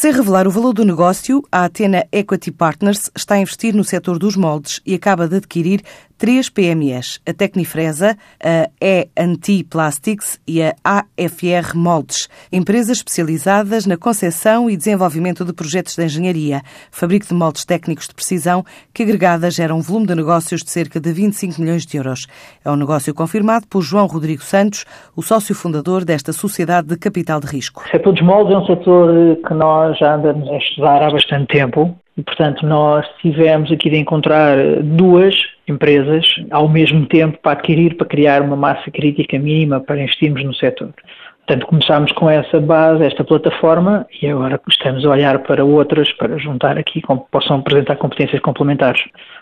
Sem revelar o valor do negócio, a Atena Equity Partners está a investir no setor dos moldes e acaba de adquirir três PMEs, a Tecnifresa, a E&T Plastics e a AFR Moldes, empresas especializadas na concepção e desenvolvimento de projetos de engenharia, fabrico de moldes técnicos de precisão, que agregadas geram um volume de negócios de cerca de 25 milhões de euros. É um negócio confirmado por João Rodrigo Santos, o sócio fundador desta sociedade de capital de risco. O setor dos moldes é um setor que nós já andamos a estudar há bastante tempo e, portanto, nós tivemos aqui de encontrar duas empresas ao mesmo tempo para adquirir, para criar uma massa crítica mínima para investirmos no setor. Portanto, começámos com essa base, esta plataforma, e agora estamos a olhar para outras para juntar aqui, que possam apresentar competências complementares.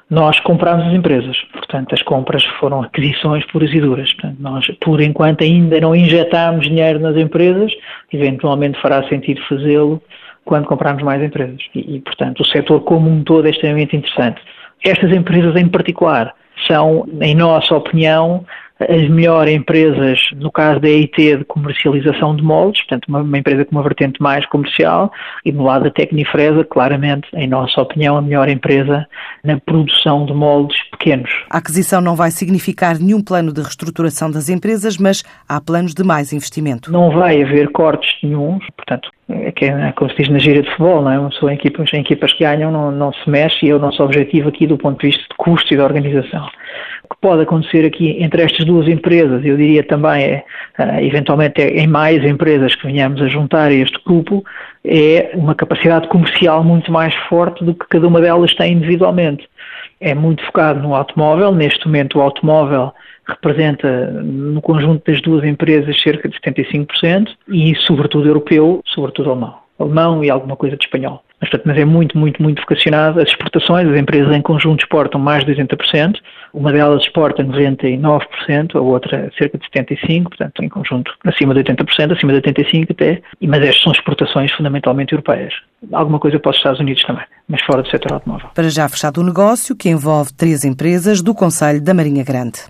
Nós comprámos as empresas, portanto, as compras foram aquisições puras e duras. Portanto, nós, por enquanto, ainda não injetámos dinheiro nas empresas, eventualmente fará sentido fazê-lo quando comprarmos mais empresas. E, e, portanto, o setor como um todo é extremamente interessante. Estas empresas em particular são, em nossa opinião, as melhores empresas, no caso da EIT, de comercialização de moldes, portanto, uma, uma, empresa com uma vertente mais comercial, e no lado da Tecnifresa, claramente, em nossa opinião, a melhor empresa na produção de moldes pequenos. A aquisição não vai significar nenhum plano de reestruturação das empresas, mas há planos de mais investimento. Não vai haver cortes nenhum, portanto, que é como se diz na gira de futebol, não é? São equipas, em equipas que ganham, não, não se mexe, e é o nosso objetivo aqui do ponto de vista de custo e de organização. O que pode acontecer aqui entre estas duas empresas, eu diria também, é, uh, eventualmente é, em mais empresas que venhamos a juntar a este grupo, é uma capacidade comercial muito mais forte do que cada uma delas tem individualmente. É muito focado no automóvel, neste momento o automóvel representa no conjunto das duas empresas cerca de 75% e sobretudo europeu, sobretudo alemão. Alemão e alguma coisa de espanhol. Mas, portanto, mas é muito, muito, muito vocacionado. As exportações, as empresas em conjunto exportam mais de 80%, uma delas exporta 99%, a outra cerca de 75%, portanto, em conjunto acima de 80%, acima de 85% até, mas estas são exportações fundamentalmente europeias. Alguma coisa para os Estados Unidos também, mas fora do setor automóvel. Para já fechado o negócio, que envolve três empresas do Conselho da Marinha Grande.